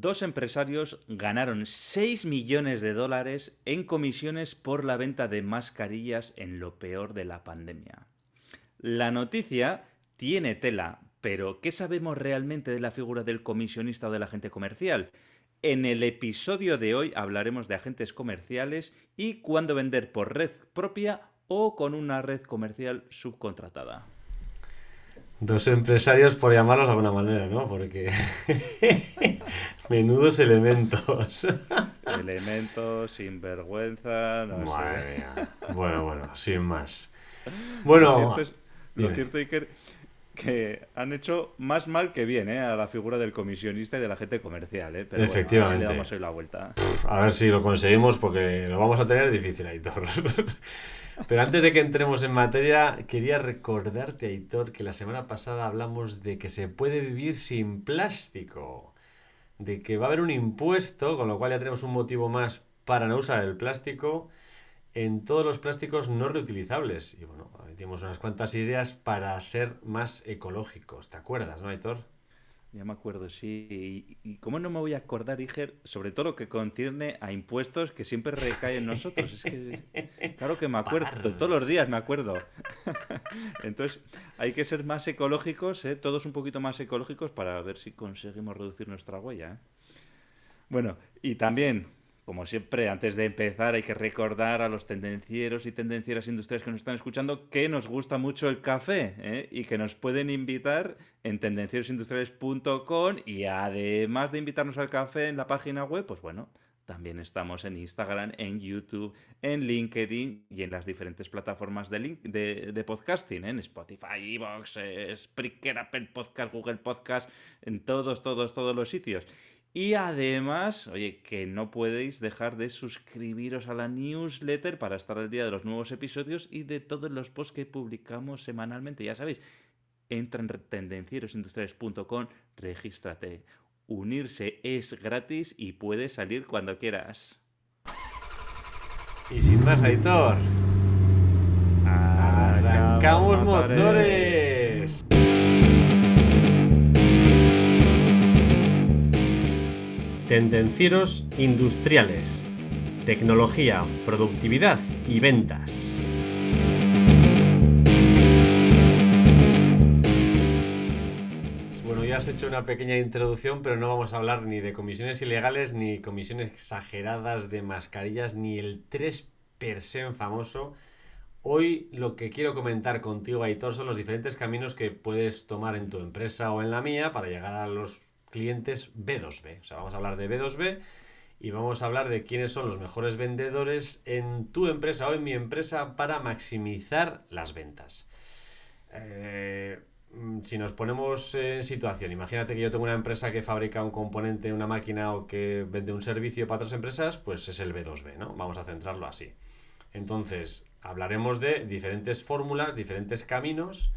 dos empresarios ganaron 6 millones de dólares en comisiones por la venta de mascarillas en lo peor de la pandemia. La noticia tiene tela, pero ¿qué sabemos realmente de la figura del comisionista o del agente comercial? En el episodio de hoy hablaremos de agentes comerciales y cuándo vender por red propia o con una red comercial subcontratada. Dos empresarios, por llamarlos de alguna manera, ¿no? Porque. Menudos elementos. elementos, sinvergüenza, no Madre Mía. Bueno, bueno, sin más. Bueno. Lo cierto es, que, han hecho más mal que bien, ¿eh? A la figura del comisionista y de la gente comercial, ¿eh? Pero Efectivamente. a ver le damos hoy la vuelta. a ver si lo conseguimos, porque lo vamos a tener difícil, Aitor. Pero antes de que entremos en materia, quería recordarte, Aitor, que la semana pasada hablamos de que se puede vivir sin plástico, de que va a haber un impuesto, con lo cual ya tenemos un motivo más para no usar el plástico en todos los plásticos no reutilizables. Y bueno, metimos unas cuantas ideas para ser más ecológicos. ¿Te acuerdas, no, Aitor? Ya me acuerdo, sí. ¿Y, cómo no me voy a acordar, Iger, sobre todo lo que concierne a impuestos que siempre recaen en nosotros? Es que, claro que me acuerdo, todos los días me acuerdo. Entonces, hay que ser más ecológicos, ¿eh? todos un poquito más ecológicos para ver si conseguimos reducir nuestra huella. ¿eh? Bueno, y también como siempre, antes de empezar, hay que recordar a los tendencieros y tendencieras industriales que nos están escuchando que nos gusta mucho el café ¿eh? y que nos pueden invitar en tendencierosindustriales.com y además de invitarnos al café en la página web, pues bueno, también estamos en Instagram, en YouTube, en LinkedIn y en las diferentes plataformas de, podcasting, ¿eh? en Spotify, Evox, Spreaker, Apple Podcast, Google Podcast, en todos, todos, todos los sitios. Y además, oye, que no podéis dejar de suscribiros a la newsletter para estar al día de los nuevos episodios y de todos los posts que publicamos semanalmente. Ya sabéis, entra en tendencierosindustriales.com, regístrate. Unirse es gratis y puedes salir cuando quieras. Y sin más, Aitor, arrancamos motores. Tendencieros industriales. Tecnología, productividad y ventas. Bueno, ya has hecho una pequeña introducción, pero no vamos a hablar ni de comisiones ilegales, ni comisiones exageradas de mascarillas, ni el 3% famoso. Hoy lo que quiero comentar contigo, Aitor, son los diferentes caminos que puedes tomar en tu empresa o en la mía para llegar a los clientes B2B. O sea, vamos a hablar de B2B y vamos a hablar de quiénes son los mejores vendedores en tu empresa o en mi empresa para maximizar las ventas. Eh, si nos ponemos en situación, imagínate que yo tengo una empresa que fabrica un componente, una máquina o que vende un servicio para otras empresas, pues es el B2B, ¿no? Vamos a centrarlo así. Entonces, hablaremos de diferentes fórmulas, diferentes caminos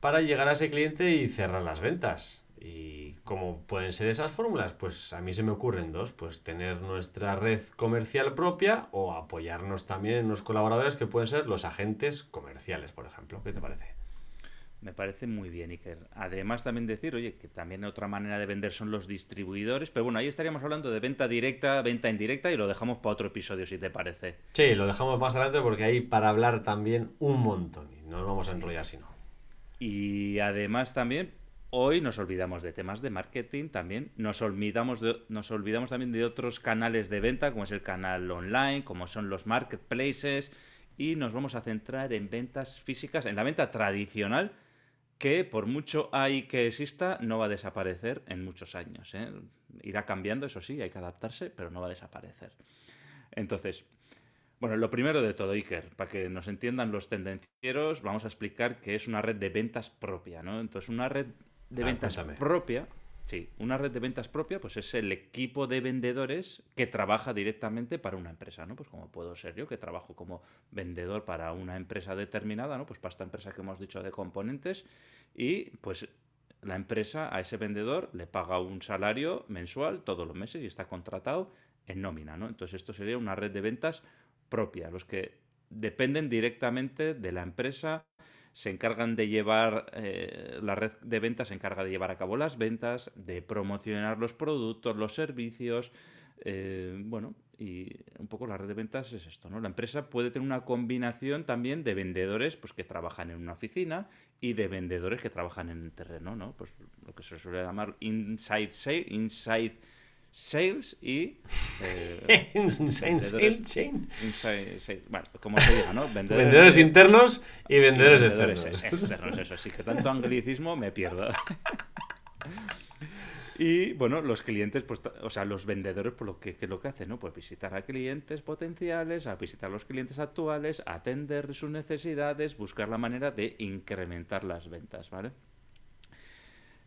para llegar a ese cliente y cerrar las ventas. ¿Y cómo pueden ser esas fórmulas? Pues a mí se me ocurren dos, pues tener nuestra red comercial propia o apoyarnos también en los colaboradores que pueden ser los agentes comerciales, por ejemplo. ¿Qué te parece? Me parece muy bien, Iker. Además, también decir, oye, que también otra manera de vender son los distribuidores, pero bueno, ahí estaríamos hablando de venta directa, venta indirecta y lo dejamos para otro episodio, si te parece. Sí, lo dejamos más adelante porque hay para hablar también un montón y no nos vamos a enrollar si no. Y además también Hoy nos olvidamos de temas de marketing también, nos olvidamos, de, nos olvidamos también de otros canales de venta, como es el canal online, como son los marketplaces, y nos vamos a centrar en ventas físicas, en la venta tradicional, que por mucho hay que exista, no va a desaparecer en muchos años. ¿eh? Irá cambiando, eso sí, hay que adaptarse, pero no va a desaparecer. Entonces, bueno, lo primero de todo, Iker, para que nos entiendan los tendencieros, vamos a explicar que es una red de ventas propia, ¿no? Entonces, una red de ah, ventas propia, sí, una red de ventas propia, pues es el equipo de vendedores que trabaja directamente para una empresa, ¿no? Pues como puedo ser yo, que trabajo como vendedor para una empresa determinada, ¿no? Pues para esta empresa que hemos dicho de componentes, y pues la empresa a ese vendedor le paga un salario mensual todos los meses y está contratado en nómina, ¿no? Entonces esto sería una red de ventas propia, los que dependen directamente de la empresa se encargan de llevar, eh, la red de ventas se encarga de llevar a cabo las ventas, de promocionar los productos, los servicios, eh, bueno, y un poco la red de ventas es esto, ¿no? La empresa puede tener una combinación también de vendedores pues, que trabajan en una oficina y de vendedores que trabajan en el terreno, ¿no? Pues lo que se suele llamar inside sale, inside sales y eh, inside chain. Inside, bueno, como se diga, ¿no? Vendedores, internos y vendedores, externos. externos. Eso sí, que tanto anglicismo me pierdo. Y bueno, los clientes, pues, o sea, los vendedores, pues lo que, lo que hacen, ¿no? Pues visitar a clientes potenciales, a visitar a los clientes actuales, atender sus necesidades, buscar la manera de incrementar las ventas, ¿vale?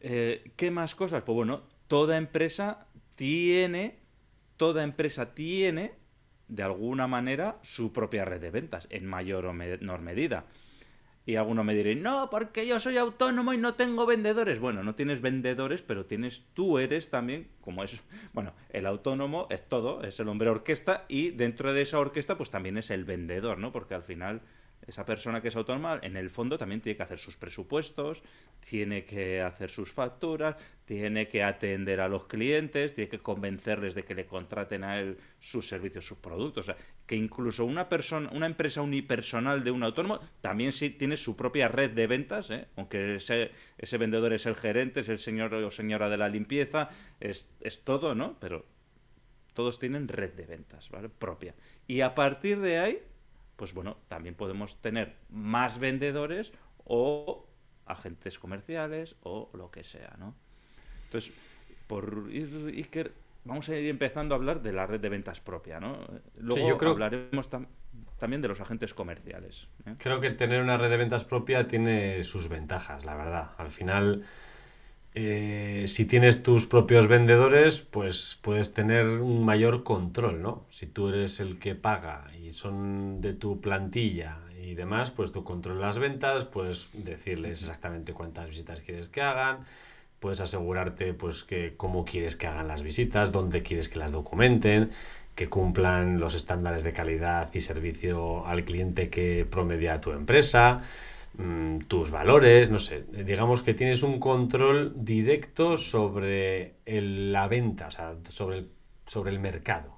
Eh, ¿Qué más cosas? Pues bueno, toda empresa tiene, toda empresa tiene, de alguna manera, su propia red de ventas, en mayor o menor medida. Y alguno me dirá, no, porque yo soy autónomo y no tengo vendedores. Bueno, no tienes vendedores, pero tienes, tú eres también, como es, bueno, el autónomo es todo, es el hombre orquesta y dentro de esa orquesta pues también es el vendedor, ¿no? Porque al final esa persona que es autónoma, en el fondo también tiene que hacer sus presupuestos, tiene que hacer sus facturas, tiene que atender a los clientes, tiene que convencerles de que le contraten a él sus servicios, sus productos. O sea, que incluso una persona, una empresa unipersonal de un autónomo también sí tiene su propia red de ventas, ¿eh? aunque ese, vendedor es el gerente, es el señor o señora de la limpieza, es, es todo, ¿no? Pero todos tienen red de ventas, ¿vale? Propia. Y a partir de ahí, pues bueno, también podemos tener más vendedores o agentes comerciales o lo que sea, ¿no? Entonces, por ir, Iker, vamos a ir empezando a hablar de la red de ventas propia, ¿no? Luego yo hablaremos también de los agentes comerciales. ¿eh? Creo que tener una red de ventas propia tiene sus ventajas, la verdad. Al final eh, si tienes tus propios vendedores, pues puedes tener un mayor control, ¿no? Si tú eres el que paga y son de tu plantilla y demás, pues tú controlas las ventas, puedes decirles exactamente cuántas visitas quieres que hagan, puedes asegurarte pues que cómo quieres que hagan las visitas, dónde quieres que las documenten, que cumplan los estándares de calidad y servicio al cliente que promedia tu empresa. Mm, tus valores, no sé, digamos que tienes un control directo sobre la venta, o sea, sobre el, sobre el mercado.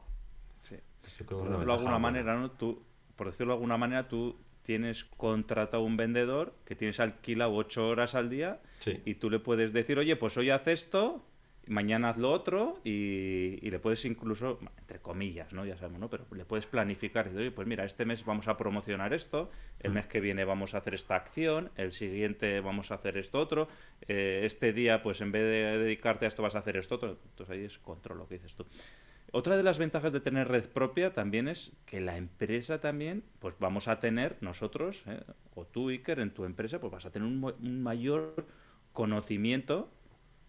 Sí. por decirlo de alguna manera, ¿no? Tú, por decirlo de alguna manera, tú tienes contratado un vendedor que tienes alquilado ocho horas al día y tú le puedes decir, oye, pues hoy haz esto mañana haz lo otro y, le puedes incluso, entre comillas, ¿no? Ya sabemos, ¿no? Pero le puedes planificar. Y pues mira, este mes vamos a promocionar esto, el mes que viene vamos a hacer esta acción, el siguiente vamos a hacer esto otro, eh, este día, pues en vez de dedicarte a esto vas a hacer esto otro. Entonces ahí es control lo que dices tú. Otra de las ventajas de tener red propia también es que la empresa también, pues vamos a tener nosotros, ¿eh? o tú, Iker, en tu empresa, pues vas a tener un mayor conocimiento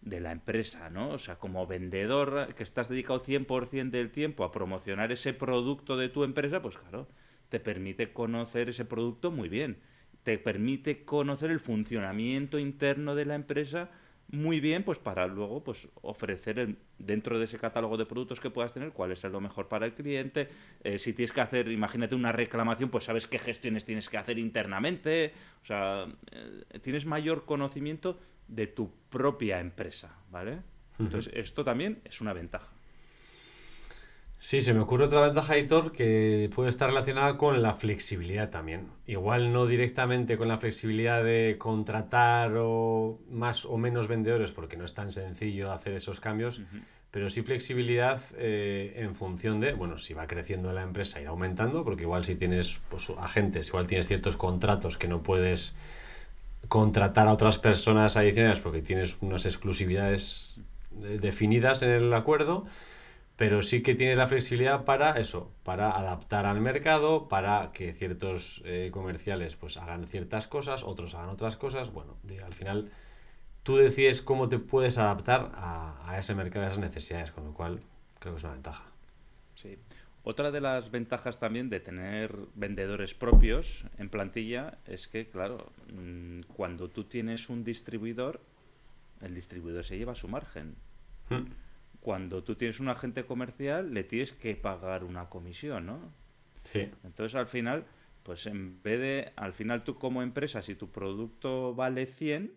de la empresa, ¿no? O sea, como vendedor que estás dedicado 100% del tiempo a promocionar ese producto de tu empresa, pues claro, te permite conocer ese producto muy bien. Te permite conocer el funcionamiento interno de la empresa muy bien, pues para luego pues ofrecer el, dentro de ese catálogo de productos que puedas tener cuál es lo mejor para el cliente. Eh, si tienes que hacer, imagínate una reclamación, pues sabes qué gestiones tienes que hacer internamente. O sea, eh, tienes mayor conocimiento de tu propia empresa, ¿vale? Entonces, esto también es una ventaja. Sí, se me ocurre otra ventaja, Hitor, que puede estar relacionada con la flexibilidad también. Igual no directamente con la flexibilidad de contratar o más o menos vendedores, porque no es tan sencillo hacer esos cambios, pero sí flexibilidad eh, en función de, bueno, si va creciendo la empresa, ir aumentando, porque igual si tienes pues, agentes, igual tienes ciertos contratos que no puedes contratar a otras personas adicionales porque tienes unas exclusividades eh, definidas en el acuerdo, pero sí que tienes la flexibilidad para eso, para adaptar al mercado, para que ciertos eh, comerciales pues hagan ciertas cosas, otros hagan otras cosas. Bueno, al final tú decides cómo te puedes adaptar a, a ese mercado, a esas necesidades, con lo cual creo que es una ventaja. Sí. Otra de las ventajas también de tener vendedores propios en plantilla es que, claro, mm, cuando tú tienes un distribuidor, el distribuidor se lleva su margen. Hmm. Cuando tú tienes un agente comercial, le tienes que pagar una comisión, ¿no? Sí. Entonces, al final, Pues en vez de, al final tú como empresa, si tu producto vale 100,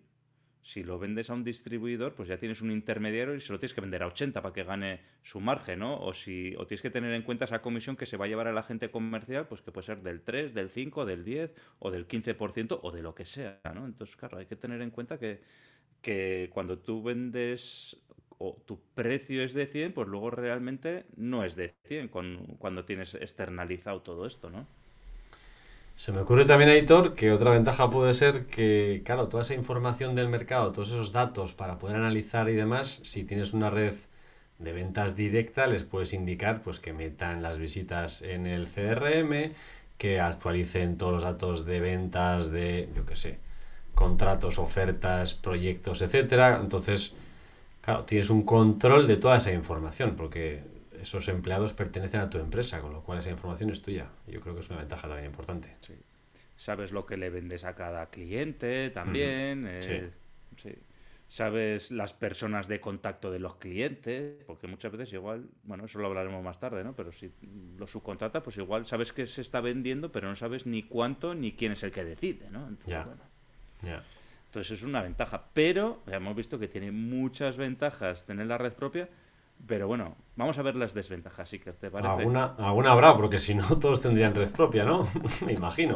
si lo vendes a un distribuidor, pues ya tienes un intermediario y se lo tienes que vender a 80 para que gane su margen, ¿no? O, si, o tienes que tener en cuenta esa comisión que se va a llevar a la comercial, pues que puede ser del 3, del 5, del 10 o del 15% o de lo que sea, ¿no? Entonces, claro, hay que tener en cuenta que, que cuando tú vendes o tu precio es de 100, pues luego realmente no es de 100 con, cuando tienes externalizado todo esto, ¿no? Se me ocurre también, Aitor, que otra ventaja puede ser que, claro, toda esa información del mercado, todos esos datos para poder analizar y demás, si tienes una red de ventas directa, les puedes indicar pues que metan las visitas en el CRM, que actualicen todos los datos de ventas de, yo qué sé, contratos, ofertas, proyectos, etcétera. Entonces, claro, tienes un control de toda esa información, porque esos empleados pertenecen a tu empresa, con lo cual esa información es tuya. Yo creo que es una ventaja también importante. Sabes lo que le vendes a cada cliente también. Eh, Sabes las personas de contacto de los clientes, porque muchas veces igual, bueno, eso lo hablaremos más tarde, ¿no? Pero si lo subcontratas, pues igual sabes que se está vendiendo, pero no sabes ni cuánto ni quién es el que decide, ¿no? Entonces es una ventaja. Pero hemos visto que tiene muchas ventajas tener la red propia pero bueno, vamos a ver las desventajas, sí que te parece. Alguna, alguna habrá, porque si no todos tendrían red propia, ¿no? Me imagino.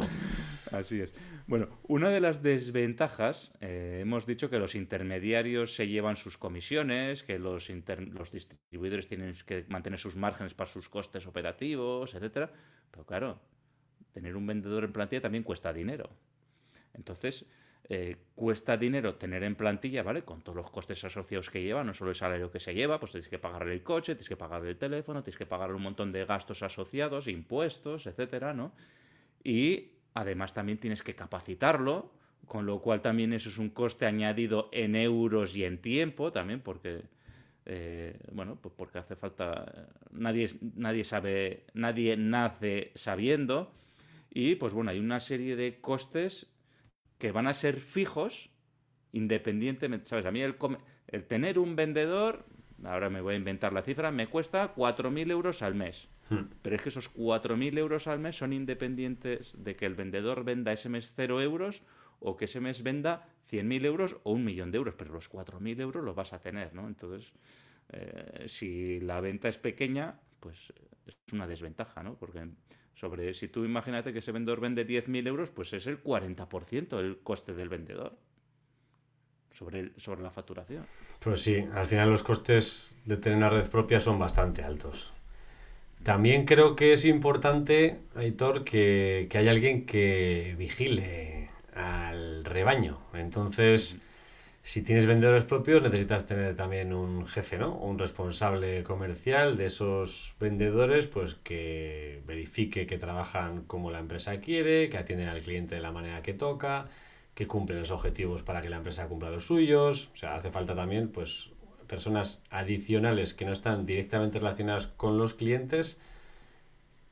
Así es. Bueno, una de las desventajas, eh, hemos dicho que los intermediarios se llevan sus comisiones, que los, los distribuidores tienen que mantener sus márgenes para sus costes operativos, etcétera. Pero claro, tener un vendedor en plantilla también cuesta dinero. Entonces, eh, cuesta dinero tener en plantilla, ¿vale? Con todos los costes asociados que lleva, no solo el salario que se lleva, pues tienes que pagarle el coche, tienes que pagarle el teléfono, tienes que pagarle un montón de gastos asociados, impuestos, etcétera, ¿no? Y además también tienes que capacitarlo, con lo cual también eso es un coste añadido en euros y en tiempo también, porque, eh, bueno, pues porque hace falta, nadie, nadie sabe, nadie nace sabiendo, y pues bueno, hay una serie de costes que van a ser fijos independientemente, ¿sabes? A mí el, el tener un vendedor, ahora me voy a inventar la cifra, me cuesta 4.000 euros al mes. Hmm. Pero es que esos 4.000 euros al mes son independientes de que el vendedor venda ese mes 0 euros o que ese mes venda 100.000 euros o un millón de euros, pero los 4.000 euros los vas a tener, ¿no? Entonces, eh, si la venta es pequeña, pues es una desventaja, ¿no? Porque sobre, si tú imagínate que ese vendedor vende 10.000 euros, pues es el 40% el coste del vendedor sobre, sobre la facturación. Pues sí, al final los costes de tener una red propia son bastante altos. También creo que es importante, Aitor, que, que haya alguien que vigile al rebaño. Entonces, si tienes vendedores propios, necesitas tener también un jefe, ¿no? Un responsable comercial de esos vendedores, pues que verifique que trabajan como la empresa quiere, que atienden al cliente de la manera que toca, que cumplen los objetivos para que la empresa cumpla los suyos. O sea, hace falta también, pues, personas adicionales que no están directamente relacionadas con los clientes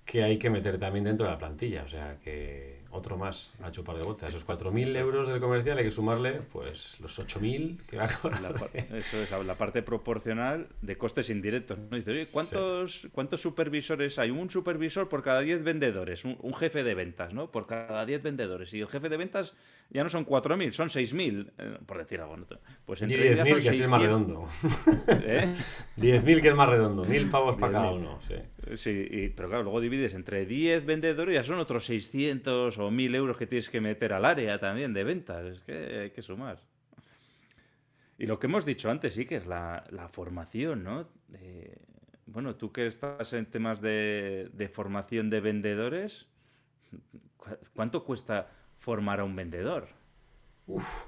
que hay que meter también dentro de la plantilla. O sea, que otro más a chupar de bolsa. Esos 4.000 euros del comercial hay que sumarle pues los 8.000 que va a cobrar. eso es, la parte proporcional de costes indirectos. ¿no? Dice, oye, ¿cuántos, ¿cuántos supervisores hay? Un supervisor por cada 10 vendedores, un, jefe de ventas, ¿no? Por cada 10 vendedores. Y el jefe de ventas ya no son 4.000, son 6.000, eh, por decir algo. Pues entre 10.000 que es más redondo. ¿Eh? 10.000 que es más redondo, 1.000 pavos para cada uno. Sí, sí pero claro, luego divides entre 10 vendedores, ya son otros 600 o 1.000 euros que tienes que meter al área también de ventas. Es que hay que sumar. Y lo que hemos dicho antes, sí, que es la, formación, ¿no? bueno, tú que estás en temas de, de formación de vendedores, ¿cuánto cuesta formar a un vendedor? Uf.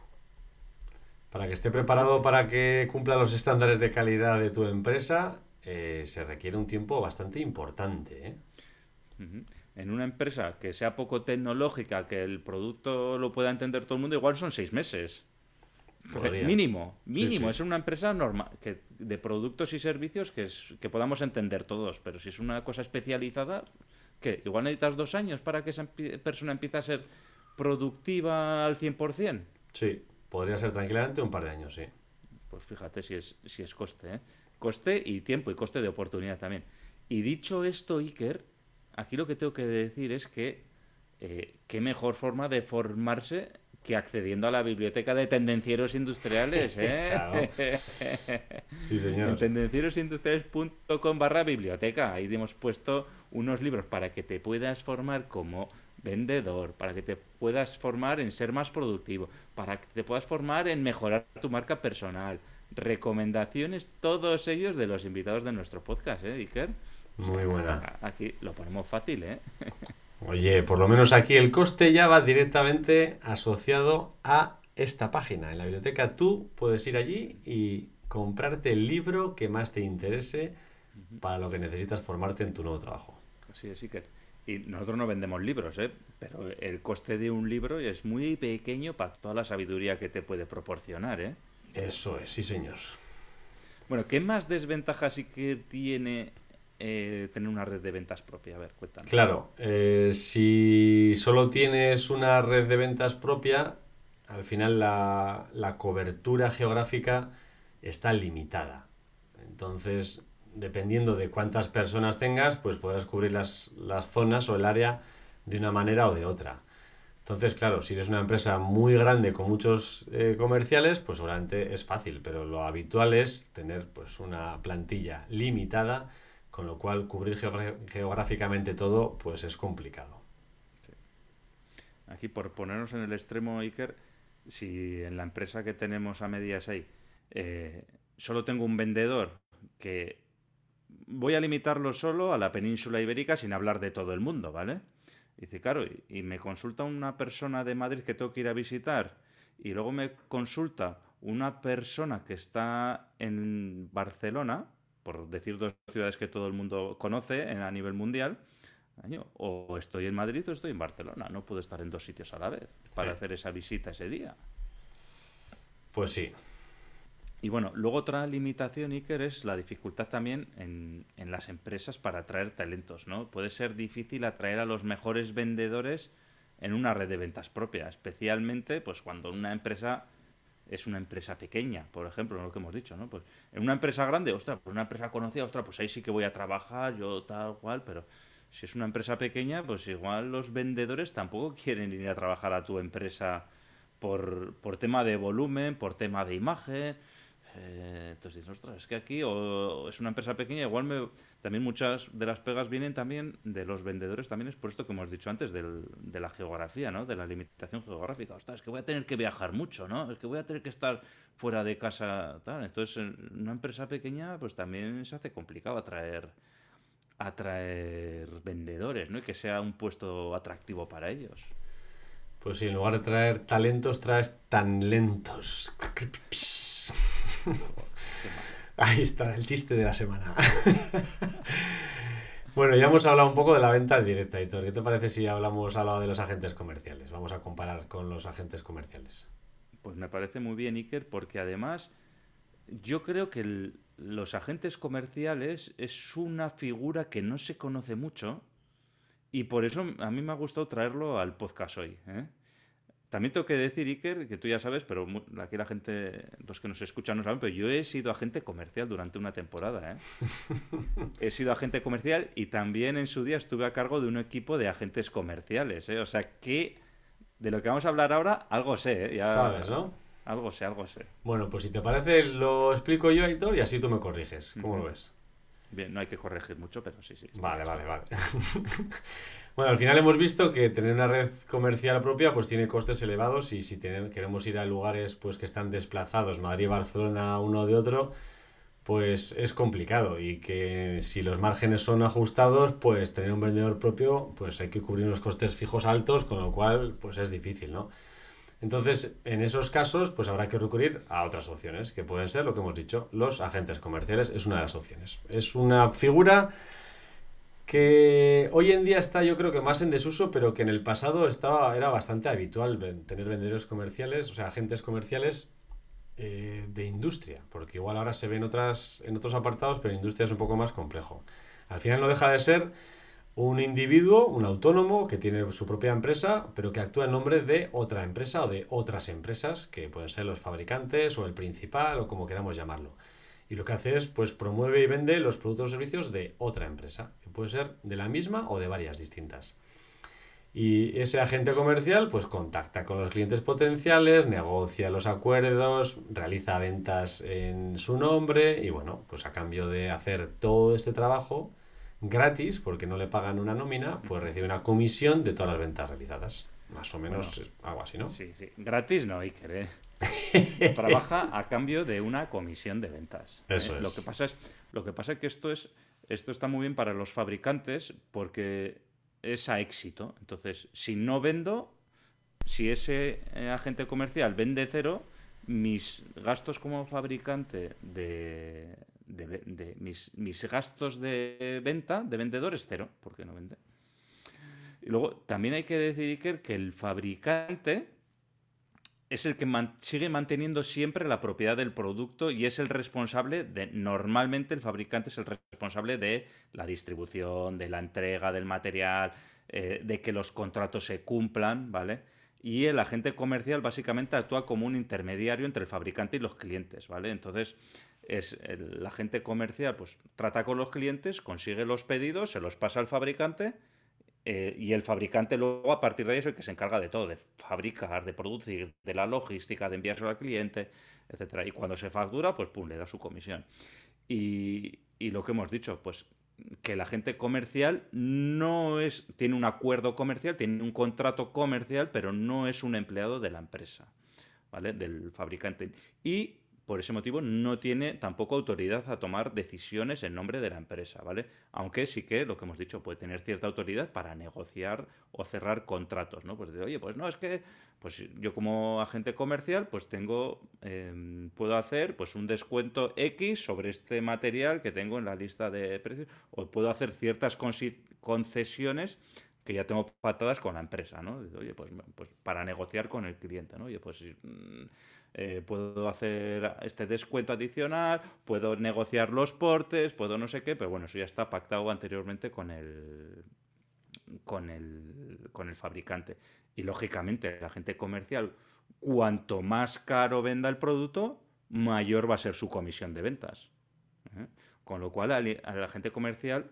Para que esté preparado para que cumpla los estándares de calidad de tu empresa, eh, se requiere un tiempo bastante importante. ¿eh? En una empresa que sea poco tecnológica, que el producto lo pueda entender todo el mundo, igual son seis meses. Mínimo, mínimo. Es una empresa normal, que, de productos y servicios que, es, que podamos entender todos. Pero si es una cosa especializada, que igual necesitas dos años para que esa persona empiece a ser productiva al 100%? Sí, podría ser tranquilamente un par de años, sí. Pues fíjate si es, si es coste, ¿eh? Coste y tiempo y coste de oportunidad también. Y dicho esto, Iker, aquí lo que tengo que decir es que eh, qué mejor forma de formarse que accediendo a la biblioteca de tendencieros industriales, ¿eh? Sí, señor. En tendencierosindustriales.com barra biblioteca. Ahí hemos puesto unos libros para que te puedas formar como vendedor, para que te puedas formar en ser más productivo, para que te puedas formar en mejorar tu marca personal. Recomendaciones, todos ellos de los invitados de nuestro podcast, ¿eh, Iker? Muy buena. Aquí lo ponemos fácil, ¿eh? Oye, por lo menos aquí el coste ya va directamente asociado a esta página. En la biblioteca tú puedes ir allí y comprarte el libro que más te interese para lo que necesitas formarte en tu nuevo trabajo. Así es, Iker. Y nosotros no vendemos libros, ¿eh? pero el coste de un libro es muy pequeño para toda la sabiduría que te puede proporcionar. ¿eh? Eso es, sí, señor. Bueno, ¿qué más desventajas sí que tiene eh, tener una red de ventas propia? A ver, cuéntanos. Claro, eh, si solo tienes una red de ventas propia, al final la, la cobertura geográfica está limitada. Entonces, dependiendo de cuántas personas tengas, pues podrás cubrir las, zonas o el área de una manera o de otra. Entonces, claro, si eres una empresa muy grande con muchos eh, comerciales, pues seguramente es fácil, pero lo habitual es tener pues una plantilla limitada, con lo cual cubrir geográficamente todo pues es complicado. Aquí, por ponernos en el extremo, Iker, si en la empresa que tenemos a medias ahí eh, solo tengo un vendedor que voy a limitarlo solo a la península ibérica sin hablar de todo el mundo, ¿vale? Dice, claro, y, y me consulta una persona de Madrid que tengo que ir a visitar y luego me consulta una persona que está en Barcelona, por decir dos ciudades que todo el mundo conoce en- a nivel mundial, o estoy en Madrid o estoy en Barcelona. No puedo estar en dos sitios a la vez para Sí. hacer esa visita ese día. Pues sí, Y bueno, luego otra limitación, Iker, es la dificultad también en, en las empresas para atraer talentos, ¿no? Puede ser difícil atraer a los mejores vendedores en una red de ventas propia, especialmente pues cuando una empresa es una empresa pequeña, por ejemplo, lo que hemos dicho, ¿no? Pues en una empresa grande, ostras, pues una empresa conocida, ostras, pues ahí sí que voy a trabajar, yo tal cual, pero si es una empresa pequeña, pues igual los vendedores tampoco quieren ir a trabajar a tu empresa por, por tema de volumen, por tema de imagen. Eh, entonces dices, ostras, es que aquí o, es una empresa pequeña, igual me, también muchas de las pegas vienen también de los vendedores, también es por esto que hemos dicho antes, de la geografía, ¿no? De la limitación geográfica. Ostras, es que voy a tener que viajar mucho, ¿no? Es que voy a tener que estar fuera de casa, tal. Entonces, en una empresa pequeña, pues también se hace complicado atraer atraer vendedores, ¿no? Y que sea un puesto atractivo para ellos. pues sí, en lugar de traer talentos, traes tan lentos. Ahí está, el chiste de la semana. Bueno, ya hemos hablado un poco de la venta directa, Hitor. ¿Qué te parece si hablamos ahora de los agentes comerciales? Vamos a comparar con los agentes comerciales. Pues me parece muy bien, Iker, porque además yo creo que los agentes comerciales es una figura que no se conoce mucho y por eso a mí me ha gustado traerlo al podcast hoy. ¿eh? También tengo que decir, Iker, que tú ya sabes, pero aquí la gente, los que nos escuchan no saben, pero yo he sido agente comercial durante una temporada. ¿eh? he sido agente comercial y también en su día estuve a cargo de un equipo de agentes comerciales. ¿eh? O sea que de lo que vamos a hablar ahora, algo sé. ¿eh? Ya- ¿Sabes, no? Algo sé, algo sé. Bueno, pues si te parece, lo explico yo, Hitor, y así tú me corriges. ¿Cómo Ujú. lo ves? Bien, no hay que corregir mucho, pero sí. sí. Vale, vale, vale. bueno, al final hemos visto que tener una red comercial propia pues tiene costes elevados y si queremos ir a lugares pues que están desplazados, Madrid, Barcelona, uno de otro, pues es complicado y que si los márgenes son ajustados, pues tener un vendedor propio, pues hay que cubrir unos costes fijos altos, con lo cual pues es difícil, ¿no? Entonces, en esos casos, pues habrá que recurrir a otras opciones, que pueden ser lo que hemos dicho, los agentes comerciales, es una de las opciones. Es una figura que hoy en día está yo creo que más en desuso, pero que en el pasado estaba, era bastante habitual ven- tener vendedores comerciales, o sea, agentes comerciales eh, de industria, porque igual ahora se ve en, otras, en otros apartados, pero industria es un poco más complejo. Al final no deja de ser un individuo, un autónomo que tiene su propia empresa, pero que actúa en nombre de otra empresa o de otras empresas, que pueden ser los fabricantes o el principal o como queramos llamarlo. Y lo que hace es, pues, promueve y vende los productos o servicios de otra empresa, que puede ser de la misma o de varias distintas. Y ese agente comercial pues contacta con los clientes potenciales, negocia los acuerdos, realiza ventas en su nombre y bueno, pues a cambio de hacer todo este trabajo gratis, porque no le pagan una nómina, pues recibe una comisión de todas las ventas realizadas. Más o menos algo así, ¿no? Sí, sí. Gratis no, Iker, ¿eh? Trabaja a cambio de una comisión de ventas. ¿eh? Eso es. Lo que pasa es, lo que pasa es que esto es, esto está muy bien para los fabricantes porque es a éxito. Entonces, si no vendo, si ese eh, agente comercial vende cero, mis gastos como fabricante de, de, de mis, mis, gastos de venta de vendedor es cero, porque no vende. Y luego también hay que decir, Iker, que el fabricante es el que sigue manteniendo siempre la propiedad del producto y es el responsable de, normalmente el fabricante es el responsable de la distribución, de la entrega del material, eh, de que los contratos se cumplan, ¿vale? Y el agente comercial básicamente actúa como un intermediario entre el fabricante y los clientes, ¿vale? Entonces, es el, agente comercial pues trata con los clientes, consigue los pedidos, se los pasa al fabricante eh, y el fabricante luego a partir de ahí es el que se encarga de todo, de fabricar, de producir, de la logística, de enviárselo al cliente, etcétera. Y cuando se factura, pues pum, le da su comisión. Y, y lo que hemos dicho, pues que el agente comercial no es, tiene un acuerdo comercial, tiene un contrato comercial, pero no es un empleado de la empresa, ¿vale? Del fabricante. Y por ese motivo no tiene tampoco autoridad a tomar decisiones en nombre de la empresa, ¿vale? Aunque sí que, lo que hemos dicho, puede tener cierta autoridad para negociar o cerrar contratos, ¿no? Pues de, oye, pues no, es que pues yo como agente comercial, pues tengo, eh, puedo hacer pues un descuento X sobre este material que tengo en la lista de precios, o puedo hacer ciertas concesiones que ya tengo patadas con la empresa, ¿no? Oye, pues, pues para negociar con el cliente, ¿no? Oye, pues... Mmm, eh, puedo hacer este descuento adicional, puedo negociar los portes, puedo no sé qué, pero bueno, eso ya está pactado anteriormente con el, con el, con el fabricante. Y lógicamente, el agente comercial, cuanto más caro venda el producto, mayor va a ser su comisión de ventas. ¿eh? Con lo cual, al, al agente comercial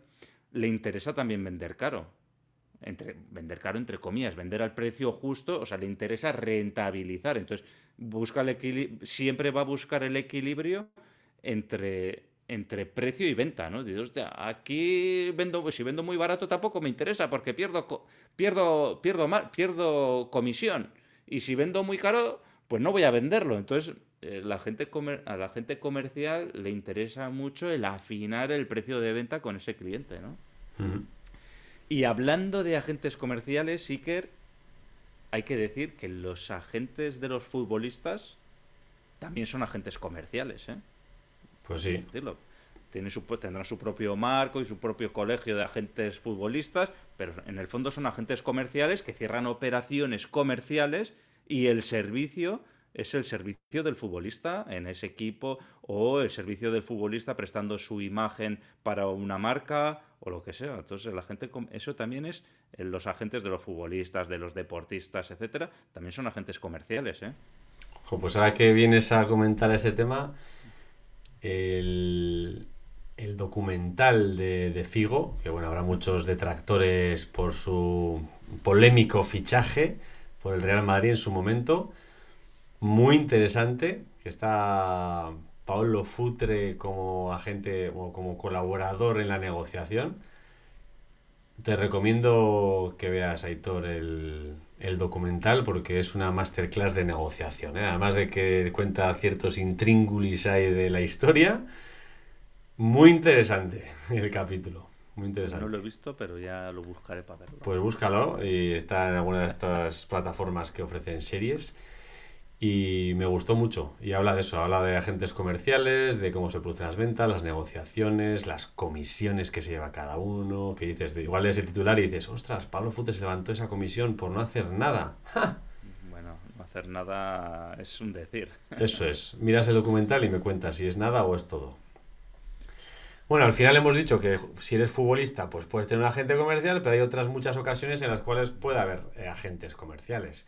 le interesa también vender caro entre, vender caro entre comillas, vender al precio justo, o sea, le interesa rentabilizar. Entonces, busca el siempre va a buscar el equilibrio entre, entre precio y venta, ¿no? Hostia, aquí vendo, si vendo muy barato tampoco me interesa porque pierdo, pierdo, pierdo, pierdo comisión. Y si vendo muy caro, pues no voy a venderlo. Entonces, eh, la gente a la gente comercial le interesa mucho el afinar el precio de venta con ese cliente, ¿no? Y hablando de agentes comerciales, Iker, hay que decir que los agentes de los futbolistas también son agentes comerciales, ¿eh? Pues sí. Tienen su, tendrán su propio marco y su propio colegio de agentes futbolistas, pero en el fondo son agentes comerciales que cierran operaciones comerciales y el servicio es el servicio del futbolista en ese equipo o el servicio del futbolista prestando su imagen para una marca o lo que sea. Entonces, la gente, eso también es eh, los agentes de los futbolistas, de los deportistas, etcétera, también son agentes comerciales, ¿eh? pues ahora que vienes a comentar este tema, el, documental de, de, Figo, que bueno, habrá muchos detractores por su polémico fichaje por el Real Madrid en su momento, muy interesante, que está Paolo Futre como agente o como colaborador en la negociación. Te recomiendo que veas, Aitor, el, el documental porque es una masterclass de negociación. ¿eh? Además de que cuenta ciertos intríngulis ahí de la historia. Muy interesante el capítulo. Muy interesante. No lo he visto, pero ya lo buscaré para verlo. Pues búscalo y está en alguna de estas plataformas que ofrecen series. Y me gustó mucho. Y habla de eso, habla de agentes comerciales, de cómo se producen las ventas, las negociaciones, las comisiones que se lleva cada uno. Que dices, igual es el titular y dices, ostras, Pablo Fute se levantó esa comisión por no hacer nada. Bueno, no hacer nada es un decir. Eso es. Miras el documental y me cuentas si es nada o es todo. Bueno, al final hemos dicho que si eres futbolista, pues puedes tener un agente comercial, pero hay otras muchas ocasiones en las cuales puede haber eh, agentes comerciales.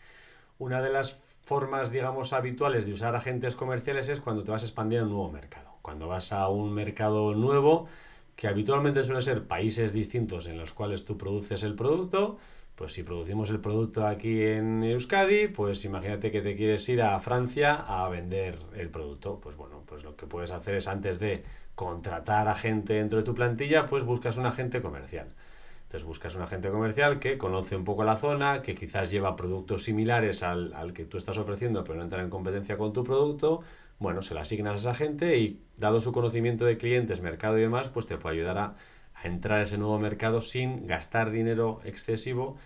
Una de las formas, digamos, habituales de usar agentes comerciales es cuando te vas a expandir a un nuevo mercado. Cuando vas a un mercado nuevo, que habitualmente suele ser países distintos en los cuales tú produces el producto, Pues si producimos el producto aquí en Euskadi, pues imagínate que te quieres ir a Francia a vender el producto. Pues bueno, pues lo que puedes hacer es antes de contratar a gente dentro de tu plantilla, pues buscas un agente comercial. Entonces buscas un agente comercial que conoce un poco la zona, que quizás lleva productos similares al, al que tú estás ofreciendo, pero no entra en competencia con tu producto. Bueno, se lo asignas a esa gente y dado su conocimiento de clientes, mercado y demás, pues te puede ayudar a a entrar a ese nuevo mercado sin gastar dinero excesivo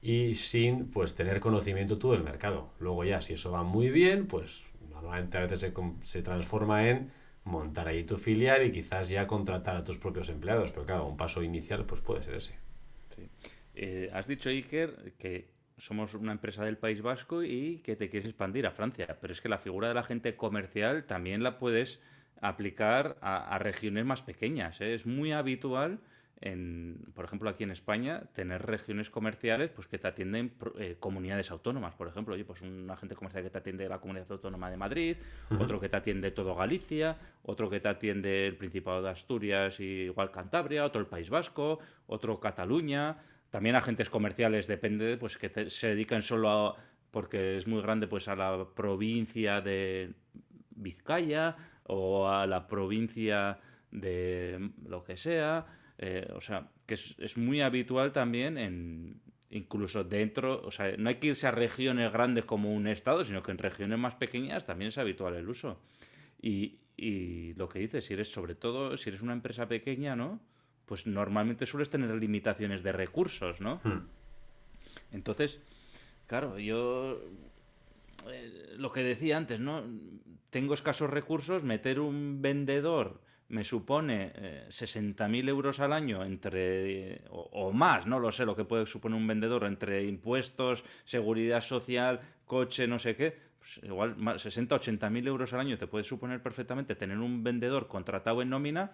y sin pues tener conocimiento tú del mercado. Luego ya, si eso va muy bien, pues normalmente a veces se, se transforma en montar ahí tu filial y quizás ya contratar a tus propios empleados. Pero claro, un paso inicial pues puede ser ese. Eh, has dicho, Iker, que somos una empresa del País Vasco y que te quieres expandir a Francia, pero es que la figura de la gente comercial también la puedes aplicar a, regiones más pequeñas. ¿eh? Es muy habitual, en, por ejemplo, aquí en España, tener regiones comerciales pues, que te atienden eh, comunidades autónomas. Por ejemplo, oye, pues un agente comercial que te atiende la comunidad autónoma de Madrid, otro que te atiende todo Galicia, otro que te atiende el Principado de Asturias y igual Cantabria, otro el País Vasco, otro Cataluña. También agentes comerciales, depende, pues que se dedican solo a, porque es muy grande, pues a la provincia de Vizcaya, o a la provincia de lo que sea. Eh, o sea, que es, muy habitual también en incluso dentro, o sea, no hay que irse a regiones grandes como un estado, sino que en regiones más pequeñas también es habitual el uso. Y, y lo que dices, si eres sobre todo, si eres una empresa pequeña, ¿no? Pues normalmente sueles tener limitaciones de recursos, ¿no? Hmm. Entonces, claro, yo eh, lo que decía antes, ¿no? Tengo escasos recursos, meter un vendedor me supone eh, 60.000 euros al año entre o, más, no lo sé, lo que puede suponer un vendedor entre impuestos, seguridad social, coche, no sé qué. Pues igual 60, 80.000 euros al año te puede suponer perfectamente tener un vendedor contratado en nómina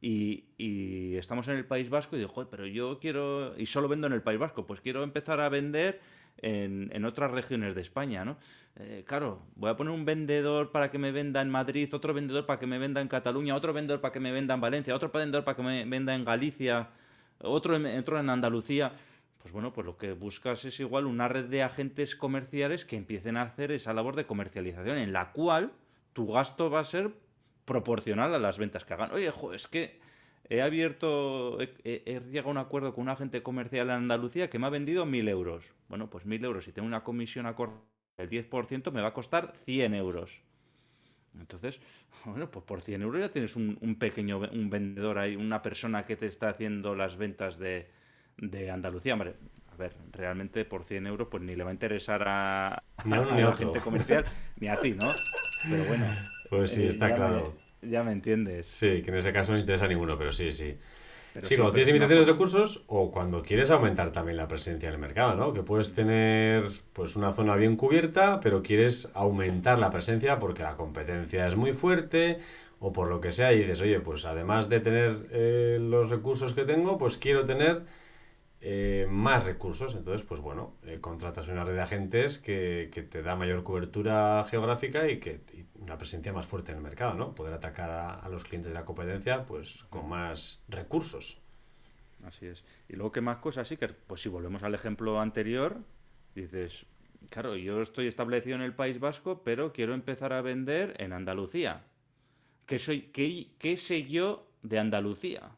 y, y, estamos en el País Vasco y digo, joder, pero yo quiero, y solo vendo en el País Vasco, pues quiero empezar a vender en, otras regiones de España, ¿no? Eh, claro, voy a poner un vendedor para que me venda en Madrid, otro vendedor para que me venda en Cataluña, otro vendedor para que me venda en Valencia, otro vendedor para que me venda en Galicia, otro en, otro en Andalucía. Pues bueno, pues lo que buscas es igual una red de agentes comerciales que empiecen a hacer esa labor de comercialización, en la cual tu gasto va a ser proporcional a las ventas que hagan. Oye, es que he abierto, he, llegado a un acuerdo con un agente comercial en Andalucía que me ha vendido mil euros. Bueno, pues mil euros, si tengo una comisión a el 10% me va a costar 100 euros. Entonces, bueno, pues por 100 euros ya tienes un, pequeño un vendedor ahí, una persona que te está haciendo las ventas de, de Andalucía. Hombre, a ver, realmente por 100 euros pues ni le va a interesar a, la gente comercial ni a ti, ¿no? Pero bueno. Pues sí, eh, está claro. Ya me entiendes. Sí, que en ese caso no interesa a ninguno, pero sí, sí sí, cuando tienes limitaciones de recursos o cuando quieres aumentar también la presencia en el mercado, ¿no? Que puedes tener pues una zona bien cubierta, pero quieres aumentar la presencia porque la competencia es muy fuerte o por lo que sea y dices, oye, pues además de tener eh, los recursos que tengo, pues quiero tener eh, más recursos. Entonces, pues bueno, eh, contratas una red de agentes que, te da mayor cobertura geográfica y que una presencia más fuerte en el mercado, ¿no? Poder atacar a, los clientes de la competencia pues con más recursos. Así es. Y luego, ¿qué más cosas, sí? Que, pues si volvemos al ejemplo anterior, dices, claro, yo estoy establecido en el País Vasco, pero quiero empezar a vender en Andalucía. ¿Qué, soy, qué, qué sé yo de Andalucía?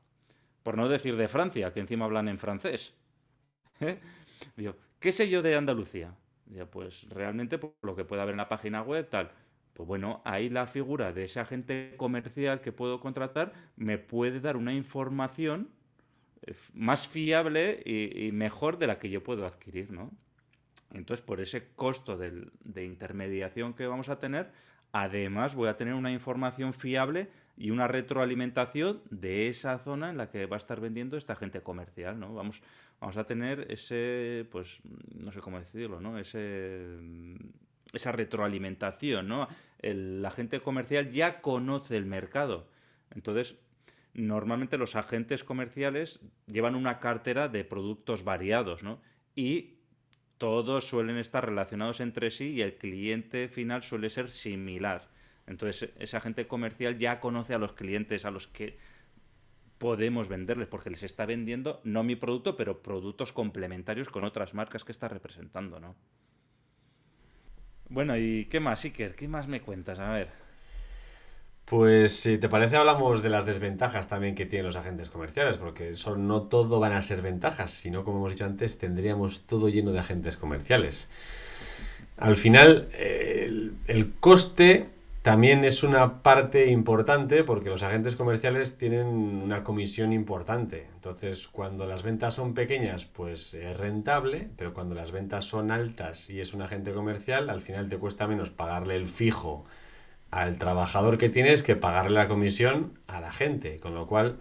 Por no decir de Francia, que encima hablan en francés. ¿Eh? ¿qué sé yo de Andalucía? Pues realmente por lo que pueda ver en la página web, tal. Pues bueno, ahí la figura de ese agente comercial que puedo contratar me puede dar una información eh, más fiable y, mejor de la que yo puedo adquirir, ¿no? Entonces, por ese costo de intermediación que vamos a tener, además voy a tener una información fiable y una retroalimentación de esa zona en la que va a estar vendiendo esta agente comercial, ¿no? Vamos, vamos a tener ese, pues, no sé cómo decirlo, ¿no? Ese esa retroalimentación, ¿no? El agente comercial ya conoce el mercado. Entonces, normalmente los agentes comerciales llevan una cartera de productos variados, ¿no? Y todos suelen estar relacionados entre sí y el cliente final suele ser similar. Entonces, ese agente comercial ya conoce a los clientes a los que podemos venderles, porque les está vendiendo no mi producto, pero productos complementarios con otras marcas que está representando, ¿no? Bueno, ¿y qué más, Iker? ¿Qué más me cuentas? A ver. Pues si te parece hablamos de las desventajas también que tienen los agentes comerciales, porque no todo van a ser ventajas, sino como hemos dicho antes, tendríamos todo lleno de agentes comerciales. Al final, el coste también es una parte importante porque los agentes comerciales tienen una comisión importante. Entonces, cuando las ventas son pequeñas, pues es rentable, pero cuando las ventas son altas y es un agente comercial, al final te cuesta menos pagarle el fijo al trabajador que tienes que pagarle la comisión a la gente. Con lo cual,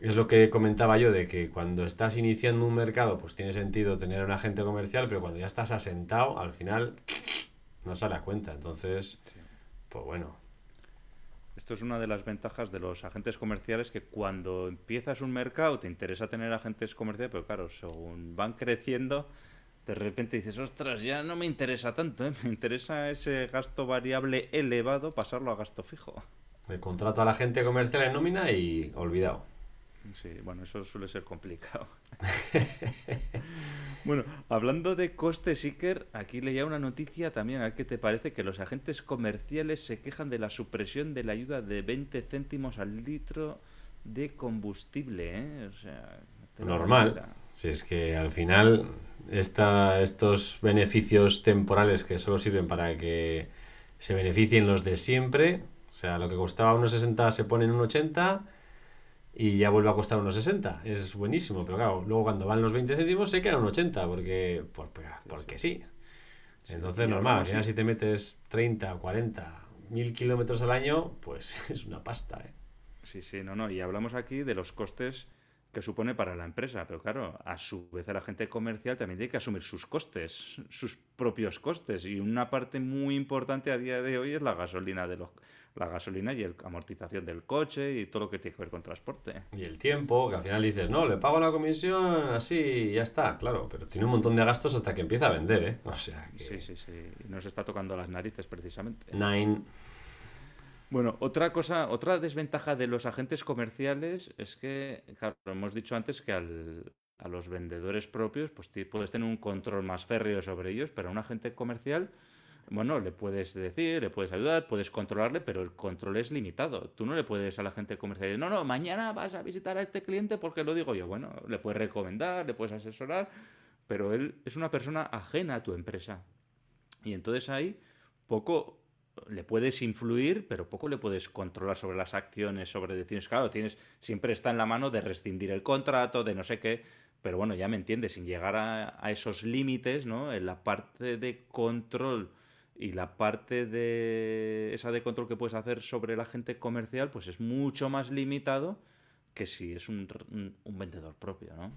es lo que comentaba yo, de que cuando estás iniciando un mercado, pues tiene sentido tener un agente comercial, pero cuando ya estás asentado, al final no sale a cuenta. Entonces, pues bueno. Esto es una de las ventajas de los agentes comerciales, que cuando empiezas un mercado te interesa tener agentes comerciales, pero claro, según van creciendo de repente dices, ostras, ya no me interesa tanto, ¿eh? me interesa ese gasto variable elevado pasarlo a gasto fijo. Me contrato a la gente comercial en nómina y olvidado. Sí, bueno, eso suele ser complicado. bueno, hablando de costes, Iker, aquí leía una noticia también, a ver qué te parece, que los agentes comerciales se quejan de la supresión de la ayuda de 20 céntimos al litro de combustible, ¿eh? O sea, Normal. Si es que al final esta, estos beneficios temporales que solo sirven para que se beneficien los de siempre, o sea, lo que costaba unos 60 se pone en un 80 y ya vuelve a costar unos 60. Es buenísimo, pero claro, luego cuando van los 20 céntimos se queda un 80 porque, por, porque sí. Entonces, normal, al final si te metes 30, 40, mil kilómetros al año, pues es una pasta, ¿eh? Sí, sí, no, no. Y hablamos aquí de los costes que supone para la empresa. Pero claro, a su vez el agente comercial también tiene que asumir sus costes, sus propios costes. Y una parte muy importante a día de hoy es la gasolina de los la gasolina y la amortización del coche y todo lo que tiene que ver con transporte. Y el tiempo, que al final dices, no, le pago la comisión así y ya está, claro, pero tiene un montón de gastos hasta que empieza a vender, ¿eh? O sea que... Sí, sí, sí, nos está tocando las narices precisamente. Nine. Bueno, otra cosa, otra desventaja de los agentes comerciales es que, claro, hemos dicho antes que al, a los vendedores propios, pues puedes tener un control más férreo sobre ellos, pero a un agente comercial, bueno, le puedes decir, le puedes ayudar, puedes controlarle, pero el control es limitado. Tú no le puedes al agente comercial decir, no, no, mañana vas a visitar a este cliente porque lo digo yo. Bueno, le puedes recomendar, le puedes asesorar, pero él es una persona ajena a tu empresa. Y entonces ahí poco le puedes influir, pero poco le puedes controlar sobre las acciones, sobre decisiones. Claro, tienes, siempre está en la mano de rescindir el contrato, de no sé qué, pero bueno, ya me entiendes, sin llegar a, esos límites, ¿no? En la parte de control y la parte de esa de control que puedes hacer sobre el agente comercial, pues es mucho más limitado que si es un, un vendedor propio, ¿no?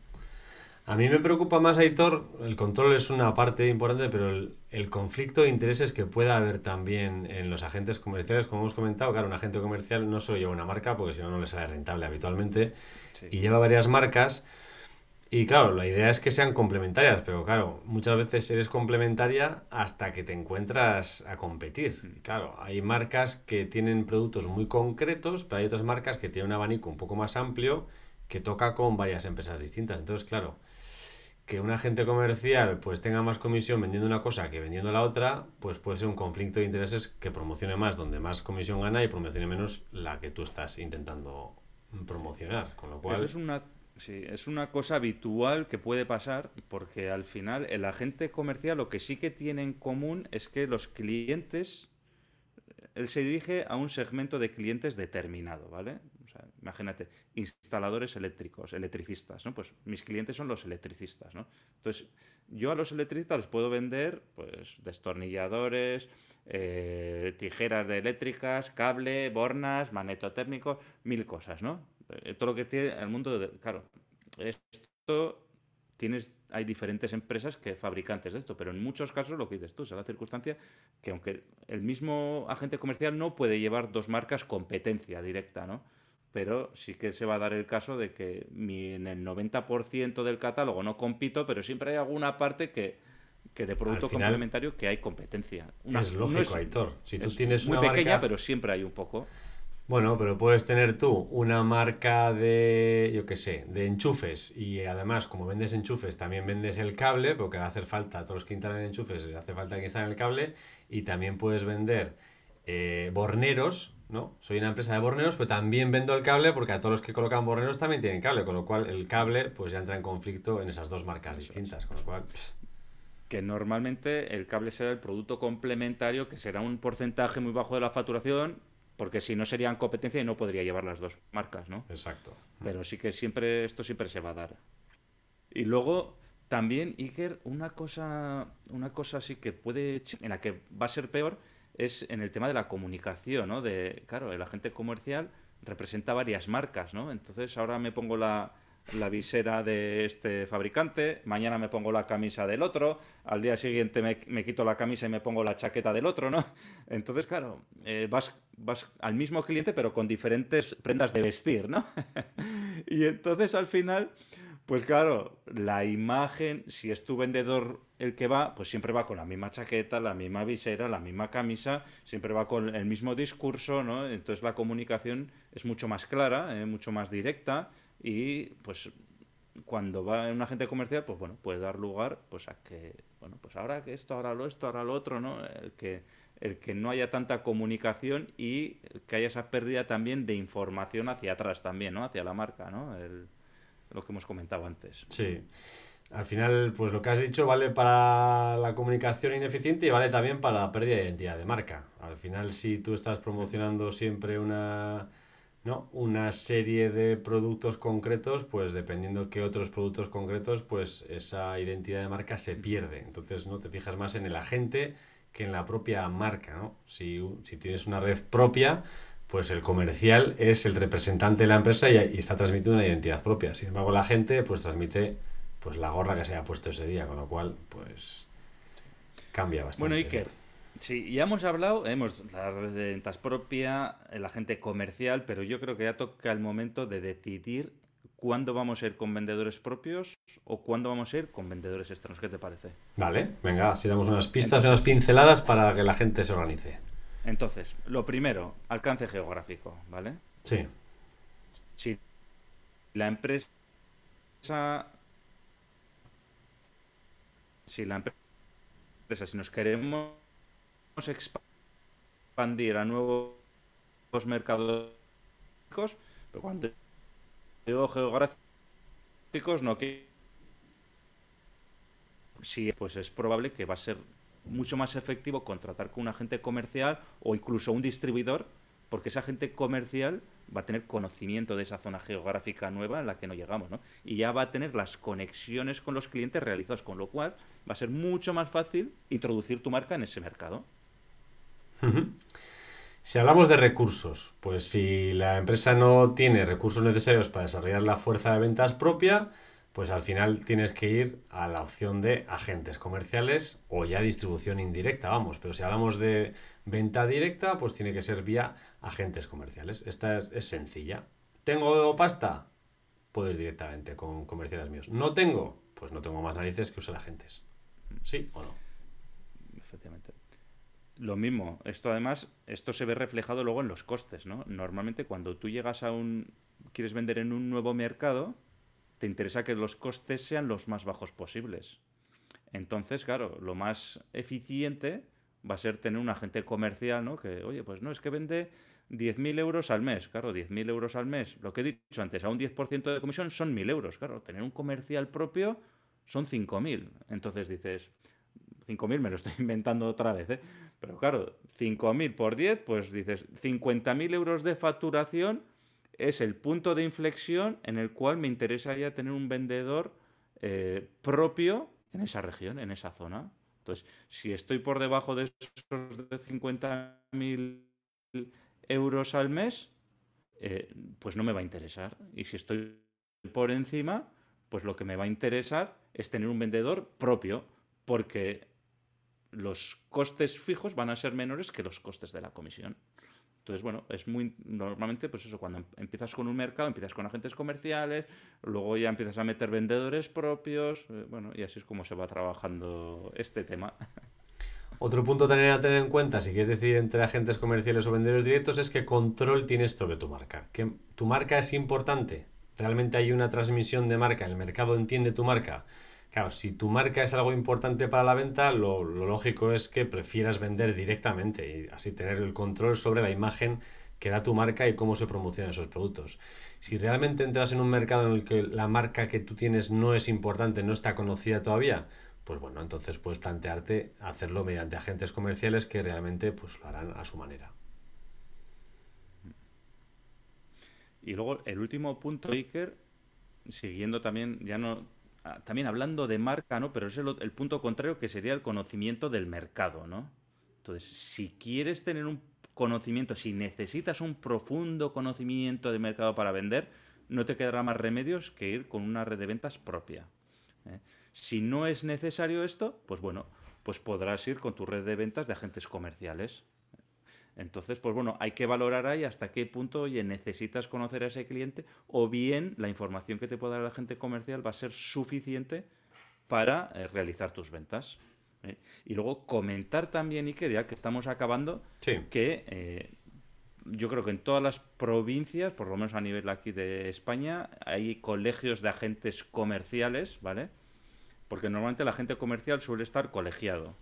A mí me preocupa más, Aitor, el control es una parte importante, pero el, conflicto de intereses que pueda haber también en los agentes comerciales, como hemos comentado, claro, un agente comercial no solo lleva una marca, porque si no, no le sale rentable habitualmente, y lleva varias marcas. Y claro, la idea es que sean complementarias, pero claro, muchas veces eres complementaria hasta que te encuentras a competir. Mm. Claro, hay marcas que tienen productos muy concretos, pero hay otras marcas que tienen un abanico un poco más amplio que toca con varias empresas distintas. Entonces, claro, que un agente comercial pues tenga más comisión vendiendo una cosa que vendiendo la otra, pues puede ser un conflicto de intereses que promocione más donde más comisión gana y promocione menos la que tú estás intentando promocionar. Con lo cual... es una, sí, es una cosa habitual que puede pasar porque al final el agente comercial lo que sí que tiene en común es que los clientes, él se dirige a un segmento de clientes determinado, ¿vale? Imagínate, instaladores eléctricos, electricistas, ¿no? Pues mis clientes son los electricistas, ¿no? Entonces, yo a los electricistas les puedo vender, pues, destornilladores, eh, tijeras de eléctricas, cable, bornas, magnetotérmicos, mil cosas, ¿no? Eh, todo lo que tiene el mundo de... Claro, esto tienes, hay diferentes empresas que fabricantes de esto, pero en muchos casos lo que dices tú es la circunstancia que aunque el mismo agente comercial no puede llevar dos marcas competencia directa, ¿no? Pero sí que se va a dar el caso de que en el 90% del catálogo no compito, pero siempre hay alguna parte que, que de producto complementario que hay competencia. es lógico, Aitor. Si tú tienes muy pequeña, pero siempre hay un poco. Bueno, pero puedes tener tú una marca de, yo qué sé, de enchufes y además como vendes enchufes también vendes el cable porque va a hacer falta, a todos los que instalan enchufes hace falta que instalen el cable y también puedes vender eh, borneros, ¿no? Soy una empresa de borneros, pero también vendo el cable porque a todos los que colocan borneros también tienen cable, con lo cual el cable pues ya entra en conflicto en esas dos marcas distintas, con lo cual... que normalmente el cable será el producto complementario, que será un porcentaje muy bajo de la facturación, porque si no serían competencia y no podría llevar las dos marcas, ¿no? Exacto. Pero sí que siempre esto siempre se va a dar. Y luego también Iker, una cosa una cosa así que puede en la que va a ser peor es en el tema de la comunicación, ¿no? De claro, el agente comercial representa varias marcas, ¿no? Entonces ahora me pongo la la visera de este fabricante, mañana me pongo la camisa del otro, al día siguiente me, quito la camisa y me pongo la chaqueta del otro, ¿no? Entonces, claro, eh, vas, vas al mismo cliente pero con diferentes prendas de vestir, ¿no? y entonces al final, pues claro, la imagen, si es tu vendedor el que va, pues siempre va con la misma chaqueta, la misma visera, la misma camisa, siempre va con el mismo discurso, ¿no? Entonces la comunicación es mucho más clara, ¿eh? mucho más directa y pues cuando va un agente comercial, pues bueno, puede dar lugar pues a que, bueno, pues ahora que esto, ahora lo esto, ahora lo otro, ¿no? El que, el que no haya tanta comunicación y que haya esa pérdida también de información hacia atrás también, ¿no? Hacia la marca, ¿no? Lo que hemos comentado antes. Sí. Al final, pues lo que has dicho vale para la comunicación ineficiente y vale también para la pérdida de identidad de marca. Al final, si tú estás promocionando siempre una ¿no? una serie de productos concretos, pues dependiendo qué otros productos concretos, pues esa identidad de marca se pierde. Entonces, ¿no? Te fijas más en el agente que en la propia marca, ¿no? Si, tienes una red propia, pues el comercial es el representante de la empresa y, está transmitiendo una identidad propia. Sin embargo, la gente pues transmite pues la gorra que se haya puesto ese día, con lo cual, pues cambia bastante. Bueno, Iker, Sí, ya hemos hablado, hemos la red de ventas propia, la gente comercial, pero yo creo que ya toca el momento de decidir cuándo vamos a ir con vendedores propios o cuándo vamos a ir con vendedores externos. ¿Qué te parece? Vale, venga, si damos unas pistas unas pinceladas para que la gente se organice. Entonces, lo primero, alcance geográfico, ¿vale? Sí. Si la empresa. Si la empresa, si nos queremos expandir a nuevos mercados, pero cuando digo geográficos no que sí, pues es probable que va a ser mucho más efectivo contratar con un agente comercial o incluso un distribuidor, porque ese agente comercial va a tener conocimiento de esa zona geográfica nueva en la que no llegamos, ¿no? Y ya va a tener las conexiones con los clientes realizadas, con lo cual va a ser mucho más fácil introducir tu marca en ese mercado. Si hablamos de recursos, pues si la empresa no tiene recursos necesarios para desarrollar la fuerza de ventas propia, pues al final tienes que ir a la opción de agentes comerciales o ya distribución indirecta, vamos. Pero si hablamos de venta directa, pues tiene que ser vía agentes comerciales. Esta es, sencilla. ¿Tengo pasta? Puedo ir directamente con comerciales míos. ¿No tengo? Pues no tengo más narices que usar agentes. ¿Sí o no? Efectivamente. Lo mismo, esto además, esto se ve reflejado luego en los costes, ¿no? Normalmente cuando tú llegas a un, quieres vender en un nuevo mercado, te interesa que los costes sean los más bajos posibles. Entonces, claro, lo más eficiente va a ser tener un agente comercial, ¿no? Que, oye, pues no, es que vende 10.000 euros al mes. Claro, 10.000 euros al mes. Lo que he dicho antes, a un 10% de comisión son 1.000 euros. Claro, tener un comercial propio son 5.000. Entonces dices, 5.000 me lo estoy inventando otra vez, ¿eh? Pero claro, 5.000 por 10, pues dices, 50.000 euros de facturación es el punto de inflexión en el cual me interesa ya tener un vendedor eh, propio en esa región, en esa zona. Entonces, si estoy por debajo de esos de 50.000 euros al mes, eh, pues no me va a interesar. Y si estoy por encima, pues lo que me va a interesar es tener un vendedor propio, porque los costes fijos van a ser menores que los costes de la comisión. Entonces, bueno, es muy normalmente, pues eso, cuando em, empiezas con un mercado, empiezas con agentes comerciales, luego ya empiezas a meter vendedores propios, eh, bueno, y así es como se va trabajando este tema. Otro punto también a tener en cuenta, si quieres decidir entre agentes comerciales o vendedores directos, es que control tienes sobre tu marca. Que tu marca es importante. Realmente hay una transmisión de marca, el mercado entiende tu marca. Claro, si tu marca es algo importante para la venta, lo, lógico es que prefieras vender directamente y así tener el control sobre la imagen que da tu marca y cómo se promocionan esos productos. Si realmente entras en un mercado en el que la marca que tú tienes no es importante, no está conocida todavía, pues bueno, entonces puedes plantearte hacerlo mediante agentes comerciales que realmente pues lo harán a su manera. Y luego el último punto, Iker, siguiendo también, ya no, también hablando de marca, ¿no? Pero es el, el punto contrario que sería el conocimiento del mercado, ¿no? Entonces, si quieres tener un conocimiento, si necesitas un profundo conocimiento de mercado para vender, no te quedará más remedios que ir con una red de ventas propia. ¿eh? Si no es necesario esto, pues bueno, pues podrás ir con tu red de ventas de agentes comerciales. Entonces, pues bueno, hay que valorar ahí hasta qué punto, oye, necesitas conocer a ese cliente o bien la información que te pueda dar el agente comercial va a ser suficiente para eh, realizar tus ventas. ¿eh? Y luego comentar también, Iker, ya que estamos acabando, que eh, yo creo que en todas las provincias, por lo menos a nivel aquí de España, hay colegios de agentes comerciales, ¿vale? Porque normalmente el agente comercial suele estar colegiado.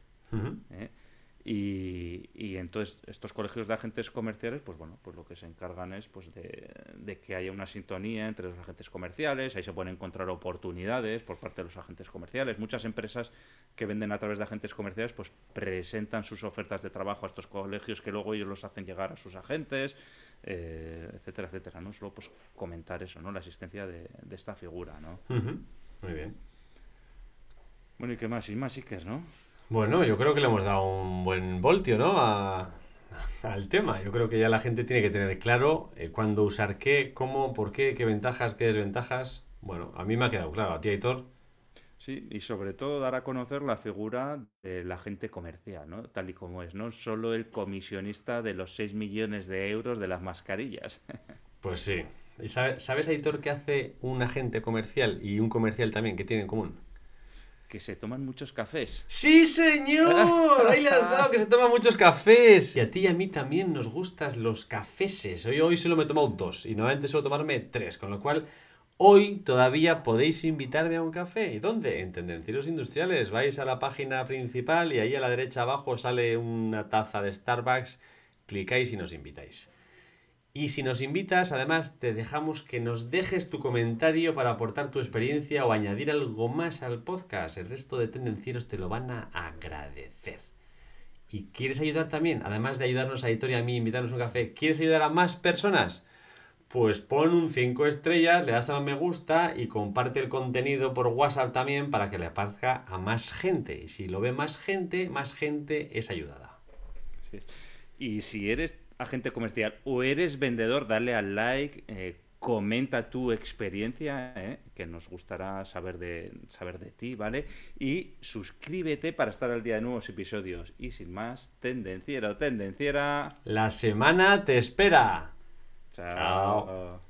Y, entonces estos colegios de agentes comerciales, pues bueno, pues lo que se encargan es pues de, que haya una sintonía entre los agentes comerciales, ahí se pueden encontrar oportunidades por parte de los agentes comerciales. Muchas empresas que venden a través de agentes comerciales, pues presentan sus ofertas de trabajo a estos colegios que luego ellos los hacen llegar a sus agentes, eh, etcétera, etcétera, ¿no? Solo pues comentar eso, ¿no? La existencia de, esta figura, ¿no? Muy bien. Bueno, ¿y qué más? Y más Iker, ¿no? Bueno, yo creo que le hemos dado un buen voltio, ¿no? al tema. Yo creo que ya la gente tiene que tener claro eh, cuándo usar qué, cómo, por qué, qué ventajas, qué desventajas. Bueno, a mí me ha quedado claro. ¿A ti, Aitor? Sí, y sobre todo dar a conocer la figura del agente comercial, ¿no? Tal y como es, no solo el comisionista de los 6 millones de euros de las mascarillas. Pues sí. ¿Y sabes, sabes, Aitor, qué hace un agente comercial y un comercial también que tienen en común? Que se toman muchos cafés. ¡Sí, señor! Ahí le has dado que se toman muchos cafés. Y a ti y a mí también nos gustan los cafeses. Hoy, hoy solo me he tomado dos y normalmente suelo tomarme tres, con lo cual hoy todavía podéis invitarme a un café. ¿Y dónde? En Tendencieros Industriales. Vais a la página principal y ahí a la derecha abajo sale una taza de Starbucks. Clicáis y nos invitáis. Y si nos invitas, además te dejamos que nos dejes tu comentario para aportar tu experiencia o añadir algo más al podcast. El resto de tendencieros te lo van a agradecer. ¿Y quieres ayudar también? Además de ayudarnos a Editor a mí, invitarnos un café, ¿quieres ayudar a más personas? Pues pon un 5 estrellas, le das a me gusta y comparte el contenido por WhatsApp también para que le aparezca a más gente. Y si lo ve más gente, más gente es ayudada. Y si eres agente comercial o eres vendedor, dale al like, eh, comenta tu experiencia, eh, que nos gustará saber de, saber de ti, ¿vale? Y suscríbete para estar al día de nuevos episodios. Y sin más, tendenciero, tendenciera. La semana te espera. Chao.